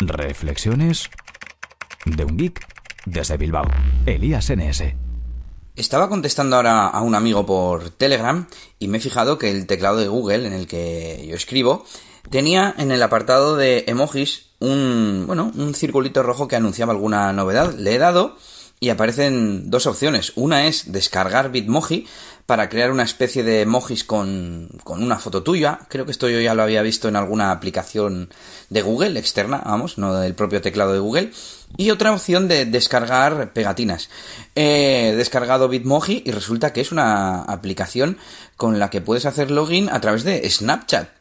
Reflexiones de un geek desde Bilbao. Elías NS. Estaba contestando ahora a un amigo por Telegram y me he fijado que el teclado de Google en el que yo escribo tenía en el apartado de emojis un, bueno, un circulito rojo que anunciaba alguna novedad. Le he dado y aparecen dos opciones. Una es descargar Bitmoji para crear una especie de emojis con, con una foto tuya. Creo que esto yo ya lo había visto en alguna aplicación de Google externa, vamos, no del propio teclado de Google. Y otra opción de descargar pegatinas. He descargado Bitmoji y resulta que es una aplicación con la que puedes hacer login a través de Snapchat.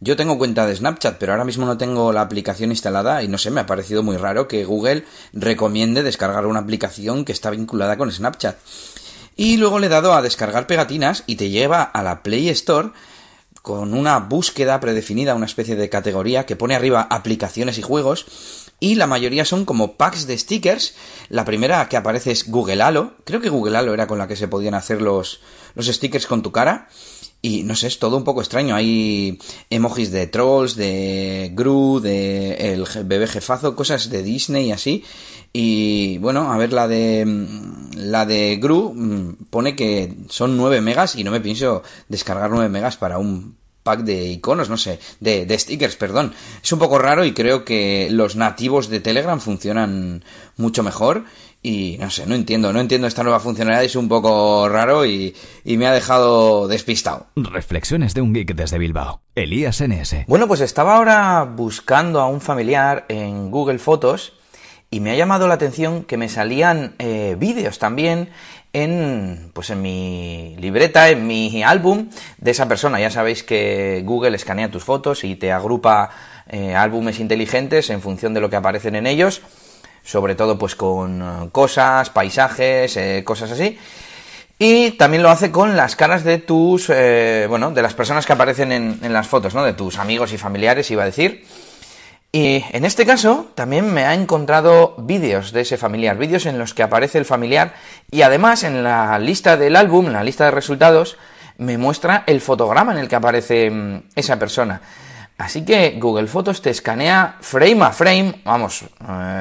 Yo tengo cuenta de Snapchat, pero ahora mismo no tengo la aplicación instalada y no sé, me ha parecido muy raro que Google recomiende descargar una aplicación que está vinculada con Snapchat. Y luego le he dado a descargar pegatinas y te lleva a la Play Store con una búsqueda predefinida, una especie de categoría que pone arriba aplicaciones y juegos y la mayoría son como packs de stickers. La primera que aparece es Google Halo. Creo que Google Halo era con la que se podían hacer los, los stickers con tu cara. Y no sé, es todo un poco extraño. Hay emojis de trolls, de Gru, de el bebé jefazo, cosas de Disney y así. Y bueno, a ver, la de la de Gru pone que son 9 megas y no me pienso descargar 9 megas para un pack de iconos, no sé, de, de, stickers, perdón. Es un poco raro y creo que los nativos de Telegram funcionan mucho mejor. Y no sé, no entiendo, no entiendo esta nueva funcionalidad, es un poco raro y, y me ha dejado despistado. Reflexiones de un geek desde Bilbao. Elías NS. Bueno, pues estaba ahora buscando a un familiar en Google Fotos y me ha llamado la atención que me salían eh, vídeos también en pues en mi libreta, en mi álbum de esa persona. Ya sabéis que Google escanea tus fotos y te agrupa eh, álbumes inteligentes en función de lo que aparecen en ellos, sobre todo pues con cosas, paisajes, eh, cosas así. Y también lo hace con las caras de tus, eh, bueno, de las personas que aparecen en, en las fotos, ¿no? De tus amigos y familiares, iba a decir. Y en este caso también me ha encontrado vídeos de ese familiar, vídeos en los que aparece el familiar y además en la lista del álbum, en la lista de resultados, me muestra el fotograma en el que aparece esa persona. Así que Google Fotos te escanea frame a frame, vamos,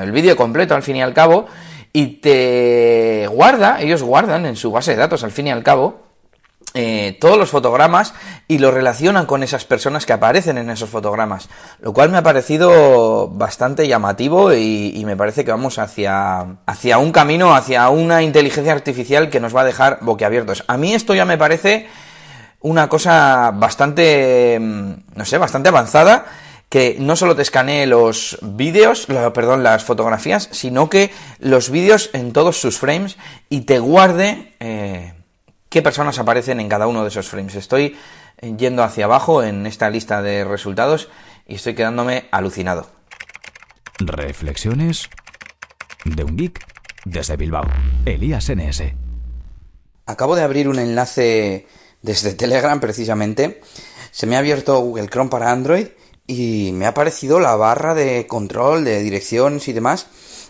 el vídeo completo al fin y al cabo, y te guarda, ellos guardan en su base de datos al fin y al cabo, eh, todos los fotogramas y lo relacionan con esas personas que aparecen en esos fotogramas, lo cual me ha parecido bastante llamativo y, me parece que vamos hacia, hacia un camino, hacia una inteligencia artificial que nos va a dejar boquiabiertos. A mí esto ya me parece una cosa bastante, no sé, bastante avanzada que no solo te escanee los vídeos, perdón, las fotografías, sino que los vídeos en todos sus frames y te guarde eh, qué personas aparecen en cada uno de esos frames. Estoy yendo hacia abajo en esta lista de resultados y estoy quedándome alucinado. Reflexiones de un geek desde Bilbao. Elías NS. Acabo de abrir un enlace desde Telegram precisamente. Se me ha abierto Google Chrome para Android y me ha aparecido la barra de control de direcciones y demás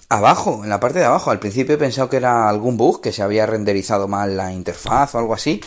abajo, en la parte de abajo. Al principio he pensado que era algún bug, que se había renderizado mal la interfaz o algo así.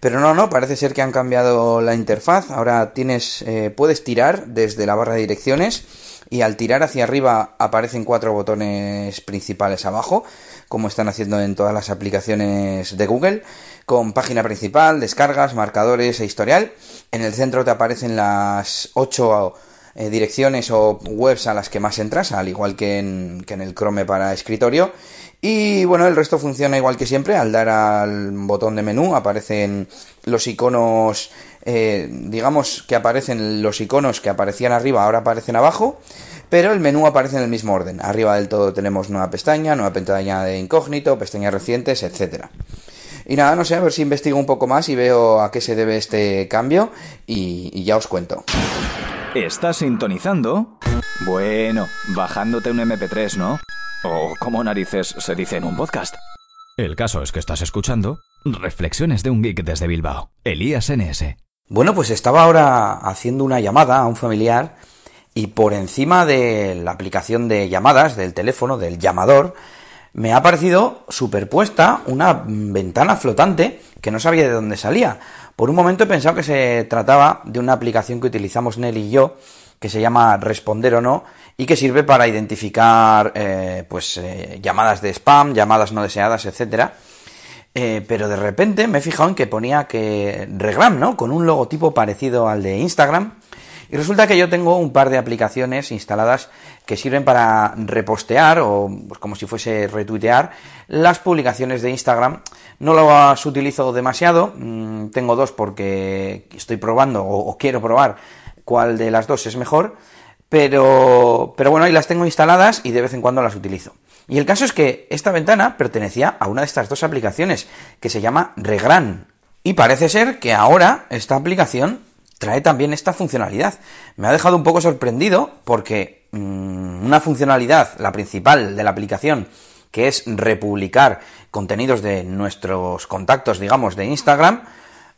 Pero no, no, parece ser que han cambiado la interfaz. Ahora tienes, eh, puedes tirar desde la barra de direcciones y al tirar hacia arriba aparecen cuatro botones principales abajo, como están haciendo en todas las aplicaciones de Google, con página principal, descargas, marcadores e historial. En el centro te aparecen las ocho eh, direcciones o webs a las que más entras, al igual que en, que en el Chrome para escritorio. Y bueno, el resto funciona igual que siempre. Al dar al botón de menú aparecen los iconos, eh, digamos que aparecen los iconos que aparecían arriba, ahora aparecen abajo. Pero el menú aparece en el mismo orden. Arriba del todo tenemos nueva pestaña, nueva pestaña de incógnito, pestañas recientes, etcétera. Y nada, no sé, a ver si investigo un poco más y veo a qué se debe este cambio y, y ya os cuento. ¿Estás sintonizando? Bueno, bajándote un MP3, ¿no? O como narices se dice en un podcast. El caso es que estás escuchando Reflexiones de un geek desde Bilbao, Elías NS. Bueno, pues estaba ahora haciendo una llamada a un familiar y por encima de la aplicación de llamadas del teléfono, del llamador, me ha aparecido superpuesta una ventana flotante que no sabía de dónde salía. Por un momento he pensado que se trataba de una aplicación que utilizamos Nelly y yo, que se llama Responder o no, y que sirve para identificar eh, pues eh, llamadas de spam, llamadas no deseadas, etcétera. Eh, pero de repente me he fijado en que ponía que Regram, ¿no? Con un logotipo parecido al de Instagram. Y resulta que yo tengo un par de aplicaciones instaladas que sirven para repostear o pues, como si fuese retuitear las publicaciones de Instagram. No las utilizo demasiado, mm, tengo dos porque estoy probando o, quiero probar cuál de las dos es mejor, pero, pero bueno, ahí las tengo instaladas y de vez en cuando las utilizo. Y el caso es que esta ventana pertenecía a una de estas dos aplicaciones, que se llama Regran. Y parece ser que ahora esta aplicación trae también esta funcionalidad. Me ha dejado un poco sorprendido porque mm, una funcionalidad, la principal de la aplicación, que es republicar contenidos de nuestros contactos, digamos, de Instagram,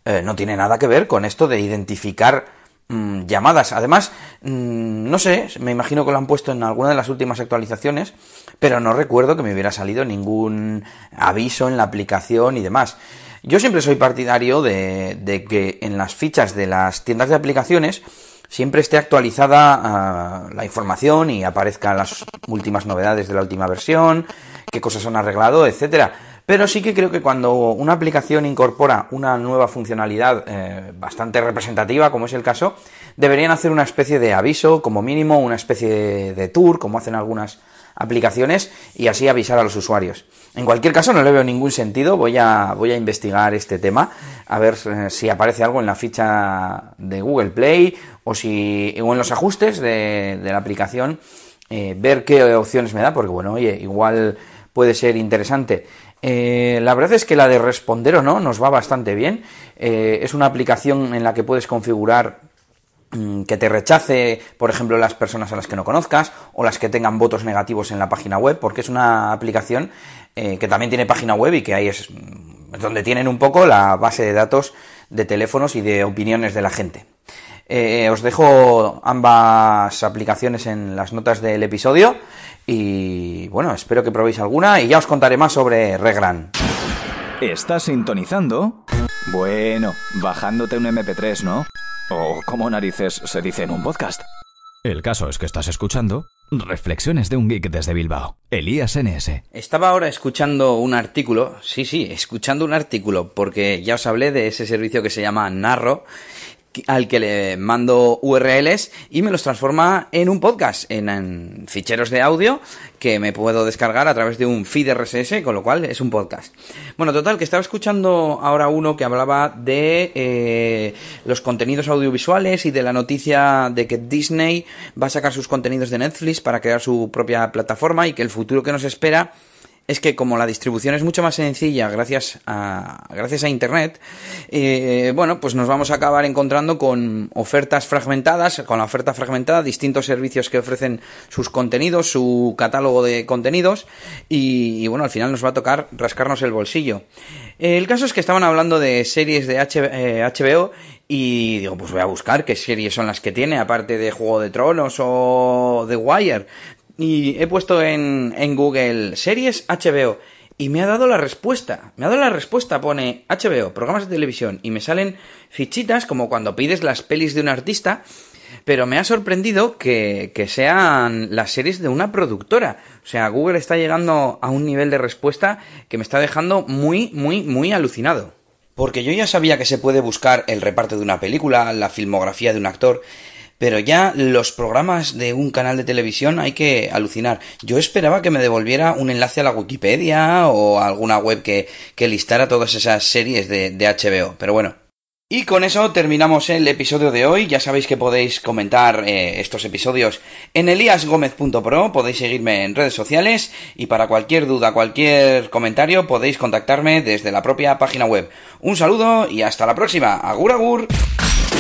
eh, no tiene nada que ver con esto de identificar mm, llamadas. Además, mm, no sé, me imagino que lo han puesto en alguna de las últimas actualizaciones, pero no recuerdo que me hubiera salido ningún aviso en la aplicación y demás. Yo siempre soy partidario de, que en las fichas de las tiendas de aplicaciones siempre esté actualizada ah, la información y aparezcan las últimas novedades de la última versión, qué cosas han arreglado, etcétera. Pero sí que creo que cuando una aplicación incorpora una nueva funcionalidad eh, bastante representativa, como es el caso, deberían hacer una especie de aviso, como mínimo, una especie de tour, como hacen algunas aplicaciones, y así avisar a los usuarios. En cualquier caso, no le veo ningún sentido. Voy a, voy a investigar este tema, a ver eh, si aparece algo en la ficha de Google Play o, si, en los ajustes de, la aplicación, eh, ver qué opciones me da, porque bueno, oye, igual puede ser interesante. Eh, la verdad es que la de responder o no nos va bastante bien. es una aplicación en la que puedes configurar Mm, que te rechace, por ejemplo, las personas a las que no conozcas o las que tengan votos negativos en la página web, porque es una aplicación eh, que también tiene página web y que ahí es mm, donde tienen un poco la base de datos de teléfonos y de opiniones de la gente. Eh, os dejo ambas aplicaciones en las notas del episodio y bueno, espero que probéis alguna y ya os contaré más sobre Regran. ¿Estás sintonizando? Bueno, bajándote un MP3, ¿no? O como narices se dice en un podcast. El caso es que estás escuchando Reflexiones de un geek desde Bilbao. Elías NS. Estaba ahora escuchando un artículo, sí, sí, escuchando un artículo, porque ya os hablé de ese servicio que se llama Narro al que le mando URLs y me los transforma en un podcast, en, ficheros de audio que me puedo descargar a través de un feed RSS, con lo cual es un podcast. Bueno, total, que estaba escuchando ahora uno que hablaba de eh, los contenidos audiovisuales y de la noticia de que Disney va a sacar sus contenidos de Netflix para crear su propia plataforma y que el futuro que nos espera es que como la distribución es mucho más sencilla gracias a, gracias a Internet, eh, bueno, pues nos vamos a acabar encontrando con ofertas fragmentadas, con la oferta fragmentada, distintos servicios que ofrecen sus contenidos, su catálogo de contenidos y, bueno, al final nos va a tocar rascarnos el bolsillo. el caso es que estaban hablando de series de HBO eh, y digo, pues voy a buscar qué series son las que tiene, aparte de Juego de Tronos o The Wire. Y he puesto en, en Google series HBO y me ha dado la respuesta. Me ha dado la respuesta, pone HBO, programas de televisión, y me salen fichitas como cuando pides las pelis de un artista, pero me ha sorprendido que, que, sean las series de una productora. O sea, Google está llegando a un nivel de respuesta que me está dejando muy, muy, muy alucinado. Porque yo ya sabía que se puede buscar el reparto de una película, la filmografía de un actor, pero ya los programas de un canal de televisión hay que alucinar. Yo esperaba que me devolviera un enlace a la Wikipedia o alguna web que, que listara todas esas series de, de HBO, pero bueno, y con eso terminamos el episodio de hoy. Ya sabéis que podéis comentar eh, estos episodios en eliasgomez.pro, podéis seguirme en redes sociales y para cualquier duda, cualquier comentario podéis contactarme desde la propia página web. Un saludo y hasta la próxima. Agur agur.